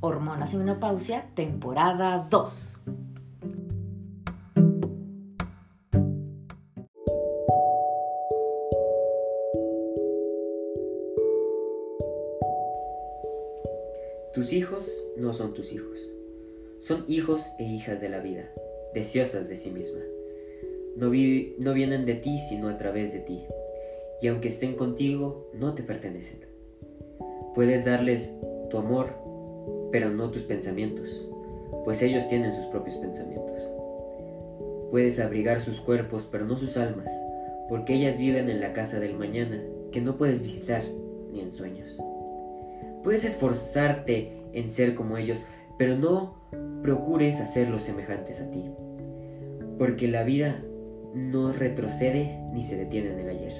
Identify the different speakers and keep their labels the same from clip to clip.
Speaker 1: Hormonas y menopausia, temporada 2.
Speaker 2: Tus hijos no son tus hijos. Son hijos e hijas de la vida, deseosas de sí misma. No, vi- no vienen de ti sino a través de ti. Y aunque estén contigo, no te pertenecen. Puedes darles tu amor, pero no tus pensamientos, pues ellos tienen sus propios pensamientos. Puedes abrigar sus cuerpos, pero no sus almas, porque ellas viven en la casa del mañana, que no puedes visitar ni en sueños. Puedes esforzarte en ser como ellos, pero no procures hacerlos semejantes a ti, porque la vida no retrocede ni se detiene en el ayer.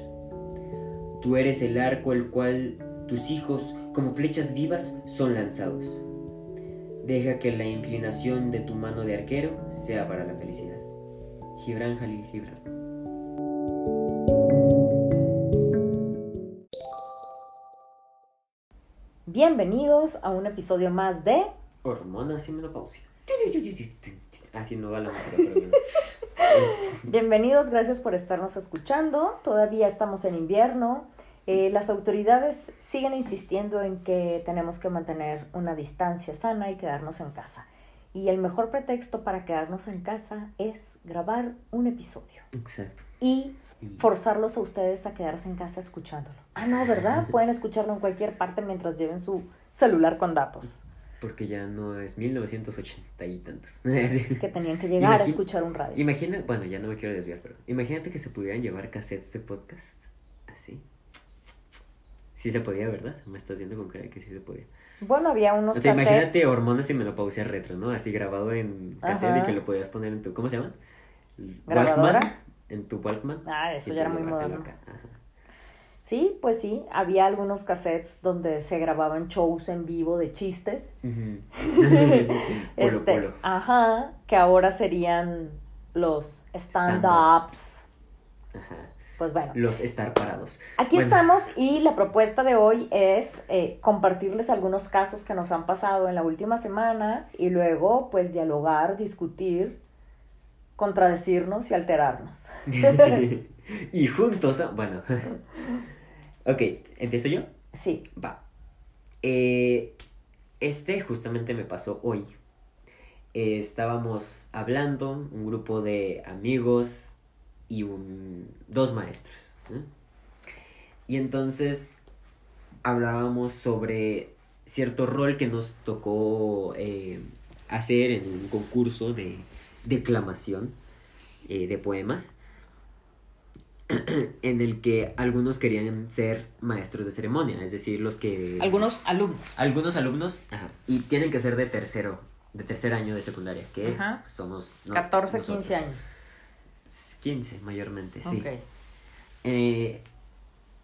Speaker 2: Tú eres el arco el cual tus hijos, como flechas vivas, son lanzados. Deja que la inclinación de tu mano de arquero sea para la felicidad. Gibran Jalil Gibran.
Speaker 1: Bienvenidos a un episodio más de
Speaker 2: Hormonas y menopausia. Así no va la música, pero.
Speaker 1: Bienvenidos, gracias por estarnos escuchando. Todavía estamos en invierno. Eh, las autoridades siguen insistiendo en que tenemos que mantener una distancia sana y quedarnos en casa. Y el mejor pretexto para quedarnos en casa es grabar un episodio
Speaker 2: Exacto.
Speaker 1: y forzarlos a ustedes a quedarse en casa escuchándolo. Ah, no, ¿verdad? Pueden escucharlo en cualquier parte mientras lleven su celular con datos.
Speaker 2: Porque ya no es 1980 y tantos.
Speaker 1: Que tenían que llegar a
Speaker 2: Imagi-
Speaker 1: escuchar un radio.
Speaker 2: Imagina, bueno, ya no me quiero desviar, pero imagínate que se pudieran llevar cassettes de podcast así. Sí se podía, ¿verdad? Me estás viendo con cara de que sí se podía.
Speaker 1: Bueno, había unos
Speaker 2: O sea,
Speaker 1: cassettes.
Speaker 2: imagínate hormonas y menopausia retro, ¿no? Así grabado en cassette y que lo podías poner en tu, ¿cómo se llaman?
Speaker 1: ¿Grabadora?
Speaker 2: Walkman, en tu Walkman.
Speaker 1: Ah, eso ya era
Speaker 2: pues
Speaker 1: muy
Speaker 2: llevártelo
Speaker 1: moderno. Sí, pues sí, había algunos cassettes donde se grababan shows en vivo de chistes. Este,
Speaker 2: polo.
Speaker 1: ajá, que ahora serían los stand-ups.
Speaker 2: Ajá.
Speaker 1: Pues bueno,
Speaker 2: Los estar parados.
Speaker 1: aquí
Speaker 2: Bueno,
Speaker 1: estamos y la propuesta de hoy es eh, compartirles algunos casos que nos han pasado en la última semana y luego pues dialogar, discutir, contradecirnos y alterarnos.
Speaker 2: y juntos, bueno. ok, ¿empiezo yo?
Speaker 1: Sí,
Speaker 2: Va. Eh, este justamente me pasó hoy. Eh, estábamos hablando, un grupo de amigos y un, dos maestros. Y entonces hablábamos sobre cierto rol que nos tocó eh, hacer en un concurso de declamación eh, de poemas en el que algunos querían ser maestros de ceremonia, es decir, los que...
Speaker 1: algunos alumnos.
Speaker 2: Algunos alumnos, ajá, y tienen que ser de tercero, de tercer año de secundaria, que
Speaker 1: Ajá.
Speaker 2: somos... no,
Speaker 1: 14,
Speaker 2: nosotros.
Speaker 1: 15 años.
Speaker 2: 15 mayormente, sí.
Speaker 1: Ok.
Speaker 2: Eh,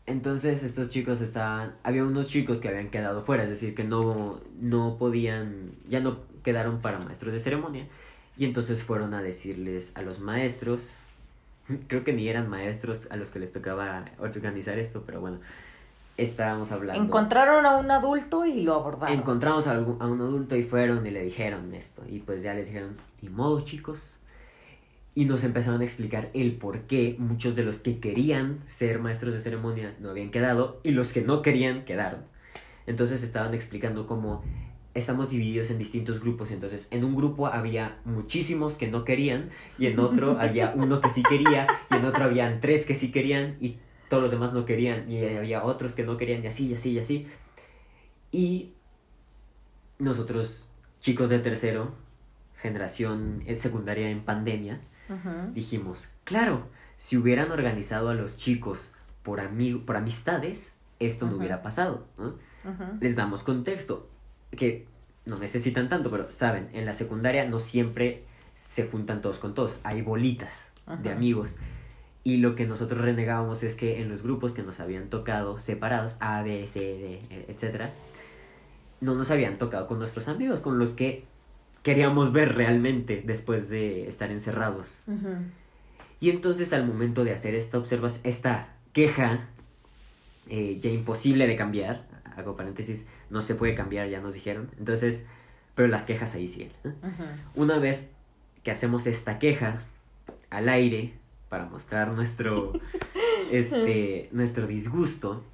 Speaker 2: entonces estos chicos estaban, había unos chicos que habían quedado fuera, es decir, que no, no podían, ya no quedaron para maestros de ceremonia, y entonces fueron a decirles a los maestros, creo que ni eran maestros a los que les tocaba organizar esto, pero bueno, estábamos hablando.
Speaker 1: Encontraron a un adulto y lo abordaron.
Speaker 2: Encontramos a un adulto y fueron y le dijeron esto. Y pues ya les dijeron, ni modo chicos. Y nos empezaron a explicar el por qué muchos de los que querían ser maestros de ceremonia no habían quedado y los que no querían quedaron. Entonces estaban explicando cómo estamos divididos en distintos grupos. Entonces en un grupo había muchísimos que no querían y en otro había uno que sí quería y en otro habían tres que sí querían y todos los demás no querían y había otros que no querían y así y así y así. Y nosotros, chicos de tercero, generación eh, secundaria en pandemia, Dijimos, claro, si hubieran organizado a los chicos por, por amistades, esto no hubiera pasado. Les damos contexto, que no necesitan tanto, pero saben, en la secundaria no siempre se juntan todos con todos, hay bolitas de amigos. Y lo que nosotros renegábamos es que en los grupos que nos habían tocado separados, A, B, C, D, e- etcétera, no nos habían tocado con nuestros amigos, con los que queríamos ver realmente después de estar encerrados. Y entonces al momento de hacer esta observación, esta queja eh, ya imposible de cambiar, hago paréntesis, no se puede cambiar, ya nos dijeron, entonces, pero las quejas ahí siguen. Una vez que hacemos esta queja al aire para mostrar nuestro, este, nuestro disgusto,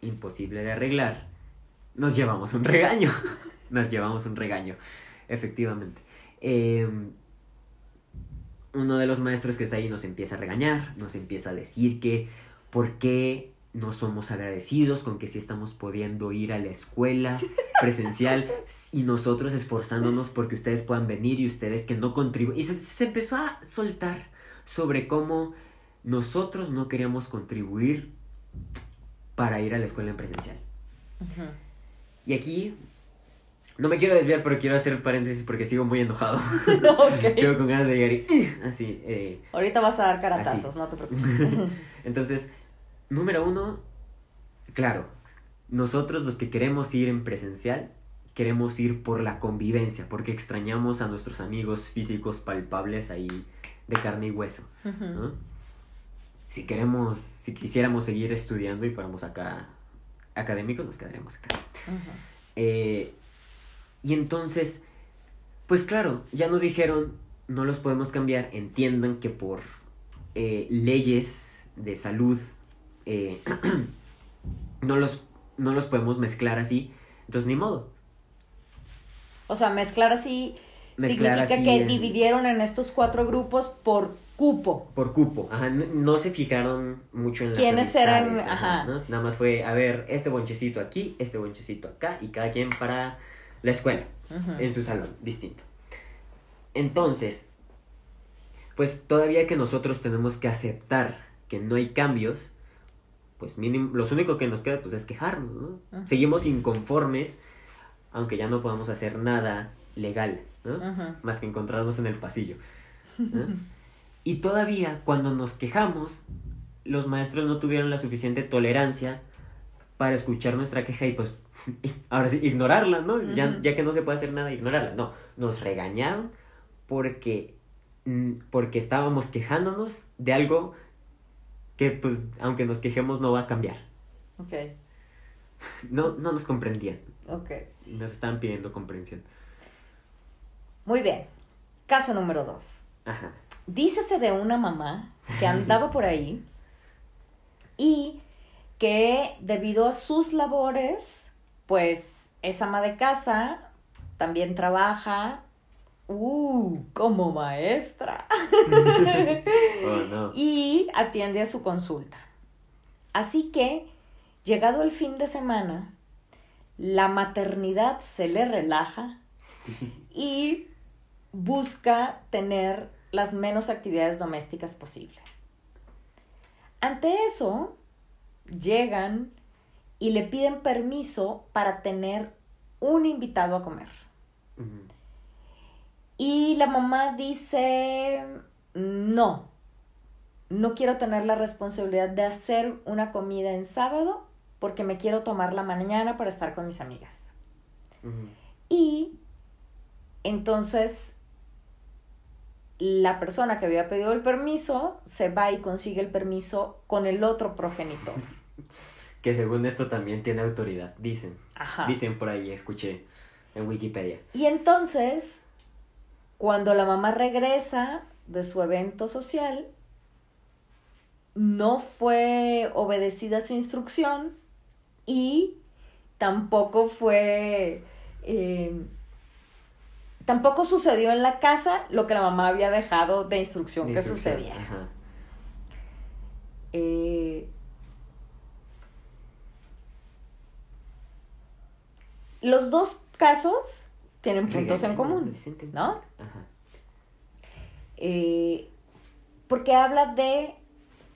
Speaker 2: imposible de arreglar, nos llevamos un regaño. Nos llevamos un regaño, efectivamente. Em, uno de los maestros que está ahí nos empieza a regañar, nos empieza a decir que por qué no somos agradecidos con que sí estamos pudiendo ir a la escuela presencial y nosotros esforzándonos porque ustedes puedan venir y ustedes que no contribuyen. Y se, se empezó a soltar sobre cómo nosotros no queríamos contribuir para ir a la escuela en presencial. Y aquí no me quiero desviar, pero quiero hacer paréntesis porque sigo muy enojado.
Speaker 1: Ok.
Speaker 2: sigo con ganas de llegar y así. eh,
Speaker 1: Ahorita vas a dar caratazos,
Speaker 2: Así.
Speaker 1: no te preocupes.
Speaker 2: Entonces, número uno, claro, nosotros los que queremos ir en presencial, queremos ir por la convivencia, porque extrañamos a nuestros amigos físicos palpables ahí de carne y hueso. Si queremos, si quisiéramos seguir estudiando y fuéramos acá académicos, nos quedaríamos acá.
Speaker 1: Ujú.
Speaker 2: Eh, y entonces, pues claro, ya nos dijeron, no los podemos cambiar, entiendan que por eh, leyes de salud eh, no, los, no los podemos mezclar así, entonces ni modo.
Speaker 1: O sea, mezclar así
Speaker 2: Mezclar
Speaker 1: significa
Speaker 2: así
Speaker 1: que
Speaker 2: en-
Speaker 1: dividieron en estos cuatro grupos por cupo.
Speaker 2: Por cupo, ajá, no se fijaron mucho en las
Speaker 1: ¿Quiénes eran? Ajá.
Speaker 2: ¿no? Nada más fue, a ver, este bonchecito aquí, este bonchecito acá, y cada quien para la escuela. En su salón, distinto. Entonces, pues todavía que nosotros tenemos que aceptar que no hay cambios, pues mínimo, lo único que nos queda pues es quejarnos, ¿no? Seguimos inconformes, aunque ya no podamos hacer nada legal, ¿no? Más que encontrarnos en el pasillo. ¿no? y todavía cuando nos quejamos, los maestros no tuvieron la suficiente tolerancia para escuchar nuestra queja y pues ahora sí ignorarla, ¿no? ya, ya que no se puede hacer nada, ignorarla. No, nos regañaron porque, mm, porque estábamos quejándonos de algo que pues aunque nos quejemos no va a cambiar.
Speaker 1: Ok,
Speaker 2: No, no nos comprendían,
Speaker 1: ok.
Speaker 2: nos estaban pidiendo comprensión.
Speaker 1: Muy bien. Caso número dos.
Speaker 2: Ajá.
Speaker 1: Dícese de una mamá que andaba por ahí y que debido a sus labores, pues es ama de casa, también trabaja, uh, como maestra,
Speaker 2: Oh, no.
Speaker 1: y atiende a su consulta. Así que, llegado el fin de semana, la maternidad se le relaja y busca tener las menos actividades domésticas posible. Ante eso, llegan y le piden permiso para tener un invitado a comer. Y la mamá dice, no, no quiero tener la responsabilidad de hacer una comida en sábado porque me quiero tomar la mañana para estar con mis amigas. Y entonces la persona que había pedido el permiso se va y consigue el permiso con el otro progenitor.
Speaker 2: Que según esto también tiene autoridad, dicen.
Speaker 1: Ajá.
Speaker 2: Dicen por ahí, escuché en Wikipedia.
Speaker 1: Y entonces, cuando la mamá regresa de su evento social, no fue obedecida su instrucción y tampoco fue... eh, tampoco sucedió en la casa lo que la mamá había dejado de instrucción que
Speaker 2: Instrucción,
Speaker 1: sucediera.
Speaker 2: Ajá.
Speaker 1: Eh, los dos casos tienen puntos en común. ¿no?
Speaker 2: Ajá.
Speaker 1: Eh, porque habla de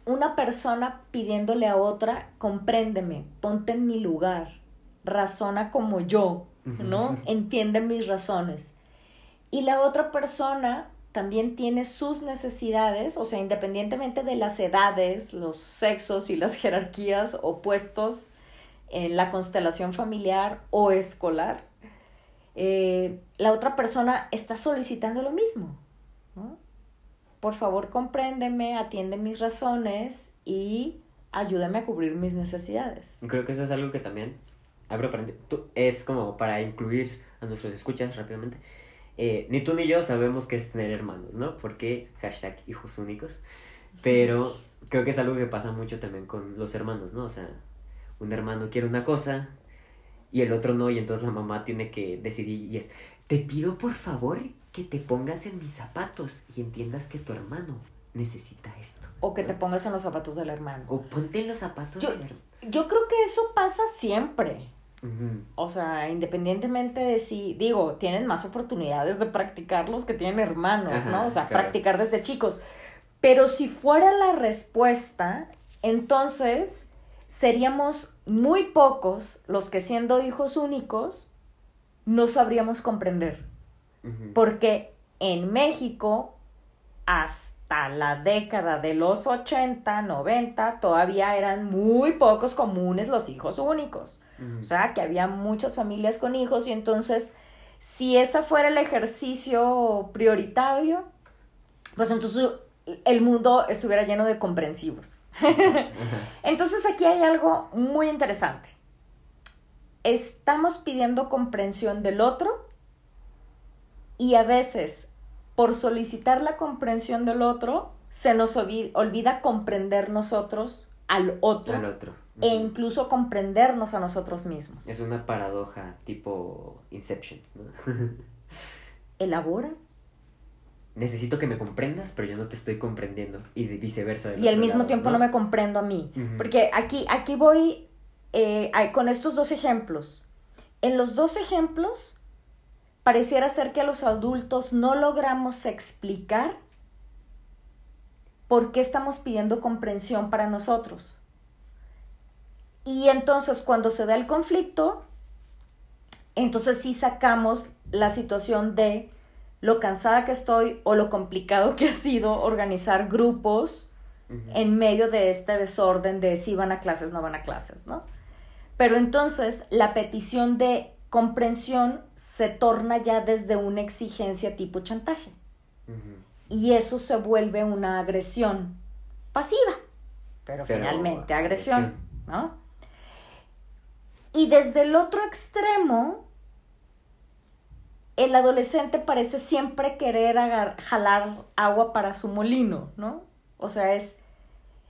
Speaker 1: una persona pidiéndole a otra, compréndeme, ponte en mi lugar, razona como yo. ¿no? Entiende mis razones. Y la otra persona también tiene sus necesidades, o sea, independientemente de las edades, los sexos y las jerarquías opuestos en la constelación familiar o escolar, eh, la otra persona está solicitando lo mismo. Por favor, compréndeme, atiende mis razones y ayúdame a cubrir mis necesidades.
Speaker 2: Creo que eso es algo que también, abro es como para incluir a nuestros escuchas rápidamente. Eh, ni tú ni yo sabemos qué es tener hermanos, ¿no? Porque hashtag hijos únicos. Pero creo que es algo que pasa mucho también con los hermanos, ¿no? O sea, un hermano quiere una cosa y el otro no, y entonces la mamá tiene que decidir y es, te pido por favor que te pongas en mis zapatos y entiendas que tu hermano necesita esto.
Speaker 1: O que te pongas en los zapatos del hermano.
Speaker 2: O ponte en los zapatos
Speaker 1: yo,
Speaker 2: del hermano.
Speaker 1: Yo creo que eso pasa siempre. O sea, independientemente de si, digo, tienen más oportunidades de practicar los que tienen hermanos, ¿no? O sea, practicar desde chicos. Pero si fuera la respuesta, entonces seríamos muy pocos los que siendo hijos únicos no sabríamos comprender. Porque en México, hasta la década de los 80, 90, todavía eran muy pocos comunes los hijos únicos. O sea, que había muchas familias con hijos y entonces, si ese fuera el ejercicio prioritario, pues entonces el mundo estuviera lleno de comprensivos. entonces aquí hay algo muy interesante. Estamos pidiendo comprensión del otro y a veces por solicitar la comprensión del otro se nos olvida comprender nosotros al otro.
Speaker 2: Al otro
Speaker 1: e incluso comprendernos a nosotros mismos.
Speaker 2: Es una paradoja tipo Inception.
Speaker 1: Elabora.
Speaker 2: Necesito que me comprendas, pero yo no te estoy comprendiendo. Y viceversa.
Speaker 1: Y al mismo tiempo ¿no? me comprendo a mí. Porque aquí, aquí voy eh, con estos dos ejemplos. En los dos ejemplos, pareciera ser que los adultos no logramos explicar por qué estamos pidiendo comprensión para nosotros. Y entonces cuando se da el conflicto, entonces sí sacamos la situación de lo cansada que estoy o lo complicado que ha sido organizar grupos en medio de este desorden de si van a clases, no van a clases, ¿no? Pero entonces la petición de comprensión se torna ya desde una exigencia tipo chantaje. Y eso se vuelve una agresión pasiva, pero, finalmente agresión, ¿no? Y desde el otro extremo, el adolescente parece siempre querer jalar agua para su molino, ¿no? O sea, es,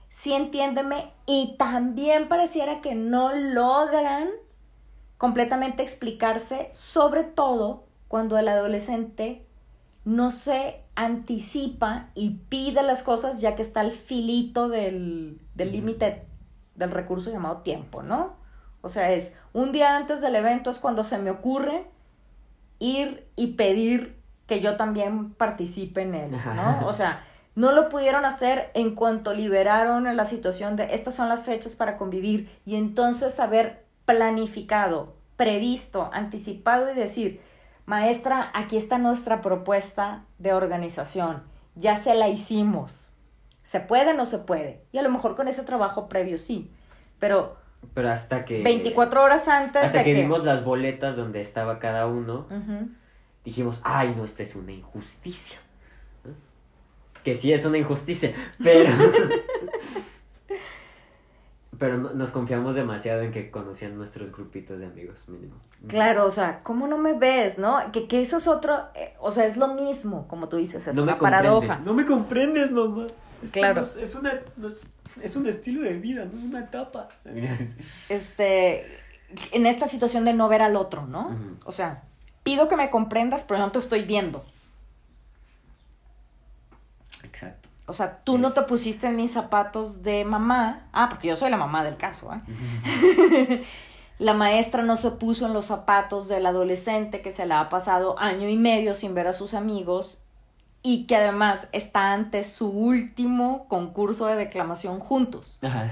Speaker 1: sí entiéndeme, y también pareciera que no logran completamente explicarse, sobre todo cuando el adolescente no se anticipa y pide las cosas ya que está al filito del límite del recurso llamado tiempo, ¿no? O sea, es un día antes del evento es cuando se me ocurre ir y pedir que yo también participe en él, ¿no? O sea, no lo pudieron hacer en cuanto liberaron la situación de estas son las fechas para convivir y entonces haber planificado, previsto, anticipado y decir, maestra, aquí está nuestra propuesta de organización, ya se la hicimos. ¿Se puede o no se puede? Y a lo mejor con ese trabajo previo sí, pero
Speaker 2: pero hasta que...
Speaker 1: 24 horas antes
Speaker 2: hasta que, vimos las boletas donde estaba cada uno, dijimos, ay, no, esto es una injusticia. Que sí es una injusticia, pero... pero nos confiamos demasiado en que conocían nuestros grupitos de amigos mínimo.
Speaker 1: Claro, o sea, ¿cómo no me ves, no? Que, que eso es otro, eh, o sea, es lo mismo, como tú dices, es una paradoja.
Speaker 2: No me comprendes, mamá.
Speaker 1: claro.
Speaker 2: es una es un estilo de vida, no es una etapa.
Speaker 1: Este, en esta situación de no ver al otro, ¿no? O sea, pido que me comprendas, pero no te estoy viendo.
Speaker 2: Exacto.
Speaker 1: O sea, tú no te pusiste en mis zapatos de mamá. Ah, porque yo soy la mamá del caso, ¿eh? la maestra no se puso en los zapatos del adolescente que se la ha pasado año y medio sin ver a sus amigos y que además está ante su último concurso de declamación juntos. Ajá.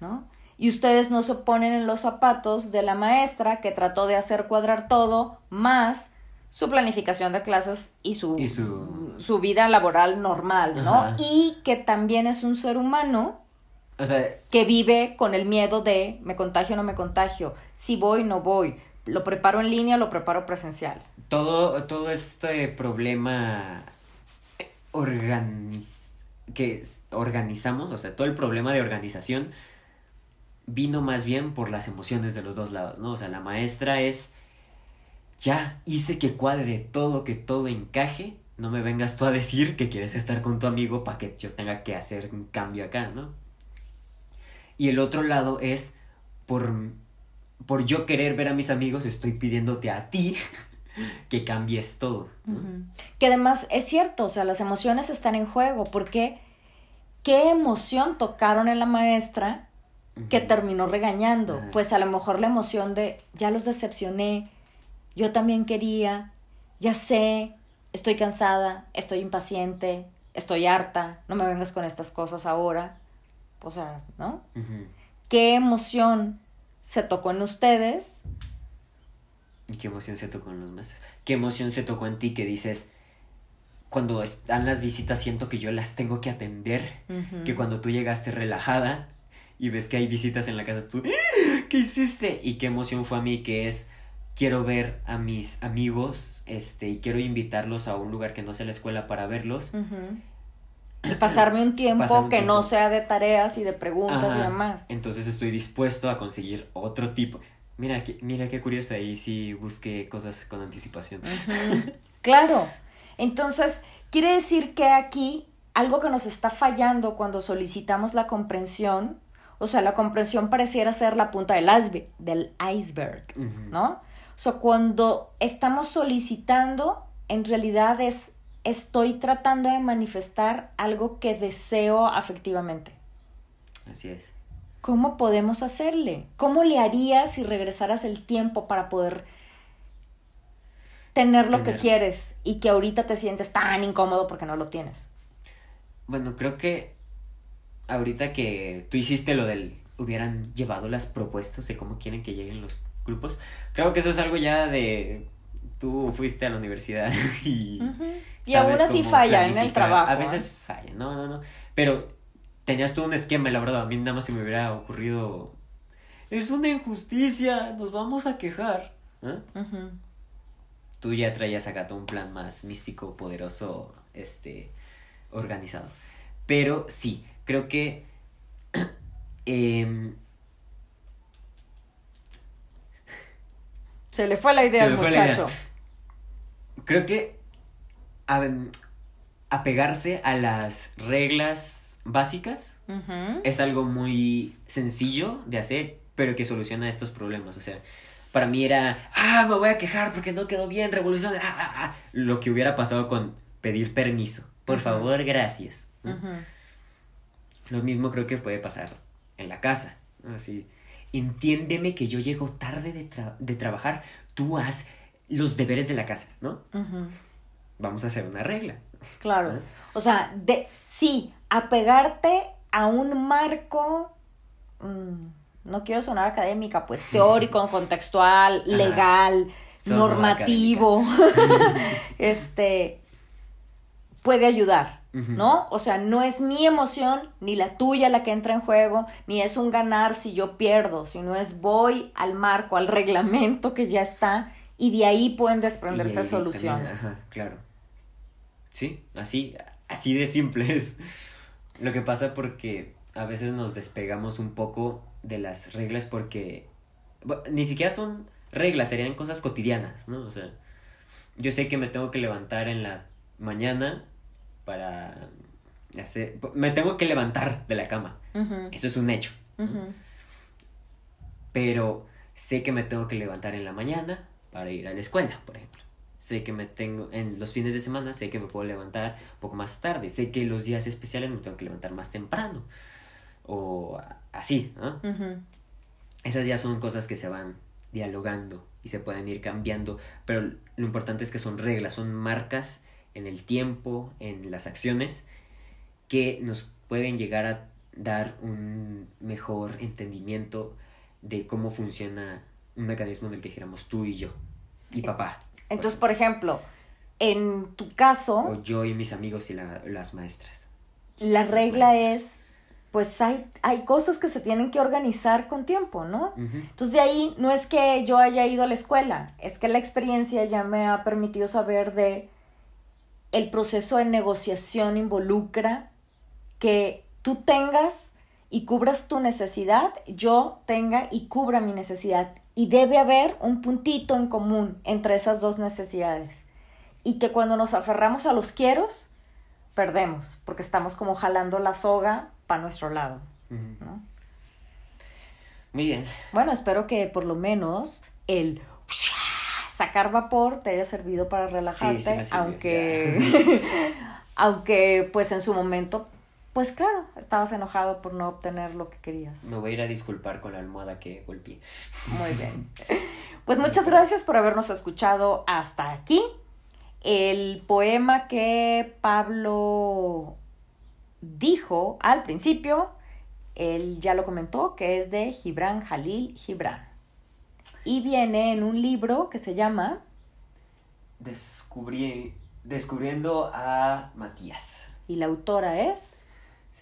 Speaker 1: ¿No? y ustedes no se ponen en los zapatos de la maestra que trató de hacer cuadrar todo, más su planificación de clases y su,
Speaker 2: Y su-
Speaker 1: su vida laboral normal, ¿no?
Speaker 2: Ajá.
Speaker 1: Y que también es un ser humano
Speaker 2: O sea,
Speaker 1: que vive con el miedo de me contagio o no me contagio, si voy, no voy, lo preparo en línea, lo preparo presencial.
Speaker 2: todo, todo este problema organiz- que organizamos, o sea, todo el problema de organización vino más bien por las emociones de los dos lados, ¿no? O sea, la maestra es, ya hice que cuadre todo, que todo encaje, no me vengas tú a decir que quieres estar con tu amigo para que yo tenga que hacer un cambio acá, ¿no? Y el otro lado es, por, por yo querer ver a mis amigos, estoy pidiéndote a ti que cambies todo. ¿no?
Speaker 1: Que además es cierto, o sea, las emociones están en juego, porque qué emoción tocaron en la maestra que terminó regañando. Pues a lo mejor la emoción de ya los decepcioné, yo también quería, ya sé, estoy cansada, estoy impaciente, estoy harta, no me vengas con estas cosas ahora. O sea, ¿no? ¿Qué emoción se tocó en ustedes?
Speaker 2: ¿Y qué emoción se tocó en los meses? ¿Qué emoción se tocó en ti que dices, cuando están las visitas siento que yo las tengo que atender? Que cuando tú llegaste relajada y ves que hay visitas en la casa, tú, "¡Ah! ¿qué hiciste? Y qué emoción fue a mí que es, quiero ver a mis amigos, este, y quiero invitarlos a un lugar que no sea la escuela para verlos.
Speaker 1: Ujú. Y pasarme un tiempo
Speaker 2: un
Speaker 1: que no sea de tareas y de preguntas y demás.
Speaker 2: Entonces estoy dispuesto a conseguir otro tipo. Mira, qué- mira qué curioso, ahí sí busqué cosas con anticipación.
Speaker 1: Claro. Entonces, quiere decir que aquí algo que nos está fallando cuando solicitamos la comprensión, o sea, la comprensión pareciera ser la punta del iceberg, del iceberg. ¿no? O sea, cuando estamos solicitando, en realidad es estoy tratando de manifestar algo que deseo afectivamente.
Speaker 2: Así es.
Speaker 1: ¿Cómo podemos hacerle? ¿Cómo le harías si regresaras el tiempo para poder tener lo que quieres y que ahorita te sientes tan incómodo porque no lo tienes?
Speaker 2: Bueno, creo que ahorita que tú hiciste lo del hubieran llevado las propuestas de cómo quieren que lleguen los grupos, creo que eso es algo ya de tú fuiste a la universidad y
Speaker 1: Y aún así falla en el trabajo.
Speaker 2: A
Speaker 1: ¿eh?
Speaker 2: veces falla, no, no, no. Pero tenías tú un esquema, la verdad, a mí nada más se me hubiera ocurrido es una injusticia, nos vamos a quejar. ¿eh? Tú ya traías acá todo un plan más místico, poderoso, este, organizado. Pero sí, creo que em,
Speaker 1: Se le fue la idea al
Speaker 2: idea.
Speaker 1: muchacho.
Speaker 2: creo que am, apegarse a las reglas básicas es algo muy sencillo de hacer, pero que soluciona estos problemas. O sea, para mí era, ah, me voy a quejar porque no quedó bien, revolución, ah, ah, ah. Lo que hubiera pasado con pedir permiso. Por favor, gracias. Lo mismo creo que puede pasar en la casa. ¿no? Entiéndeme que yo llego tarde de, tra- de trabajar, tú haz los deberes de la casa, ¿no? Vamos a hacer una regla.
Speaker 1: Claro.
Speaker 2: ¿Eh?
Speaker 1: O sea, de, sí, apegarte a un marco, mm, no quiero sonar académica, pues teórico, contextual, legal, normativo, este, puede ayudar, ¿no? O sea, no es mi emoción ni la tuya la que entra en juego, ni es un ganar si yo pierdo, sino es voy al marco, al reglamento que ya está y de ahí pueden desprenderse
Speaker 2: también,
Speaker 1: soluciones.
Speaker 2: ajá, claro. Sí, así, así de simple es. Lo que pasa porque a veces nos despegamos un poco de las reglas porque ni siquiera son reglas, serían cosas cotidianas, ¿no? O sea, yo sé que me tengo que levantar en la mañana para hacer... Me tengo que levantar de la cama. Eso es un hecho. pero sé que me tengo que levantar en la mañana para ir a la escuela, por ejemplo. Sé que me tengo, en los fines de semana, sé que me puedo levantar un poco más tarde. Sé que los días especiales me tengo que levantar más temprano. O así. Esas ya son cosas que se van dialogando y se pueden ir cambiando. Pero lo importante es que son reglas, son marcas en el tiempo, en las acciones, que nos pueden llegar a dar un mejor entendimiento de cómo funciona un mecanismo en el que giramos tú y yo y papá.
Speaker 1: Entonces, por ejemplo, en tu caso...
Speaker 2: O yo y mis amigos y la, las maestras.
Speaker 1: La regla es, pues hay, hay cosas que se tienen que organizar con tiempo, ¿no? Entonces de ahí no es que yo haya ido a la escuela, es que la experiencia ya me ha permitido saber de el proceso de negociación involucra que tú tengas y cubras tu necesidad, yo tenga y cubra mi necesidad. Y debe haber un puntito en común entre esas dos necesidades. Y que cuando nos aferramos a los quieros, perdemos, porque estamos como jalando la soga para nuestro lado.
Speaker 2: Muy bien.
Speaker 1: Bueno, espero que por lo menos el sacar vapor te haya servido para relajarte, aunque, aunque pues en su momento pues claro, estabas enojado por no obtener lo que querías.
Speaker 2: Me voy a ir a disculpar con la almohada que golpeé.
Speaker 1: Muy bien. Pues muchas gracias por habernos escuchado hasta aquí. El poema que Pablo dijo al principio, él ya lo comentó, que es de Gibran Jalil Gibran. Y viene en un libro que se llama
Speaker 2: Descubrí, Descubriendo a Matías.
Speaker 1: Y la autora es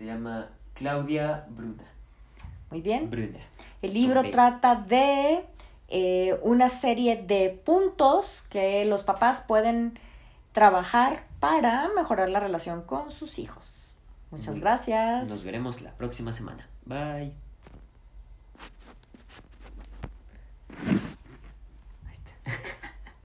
Speaker 2: se llama Claudia Bruna.
Speaker 1: Muy bien.
Speaker 2: Bruna.
Speaker 1: El libro trata de eh, una serie de puntos que los papás pueden trabajar para mejorar la relación con sus hijos. Muchas gracias.
Speaker 2: Nos veremos la próxima semana. Bye.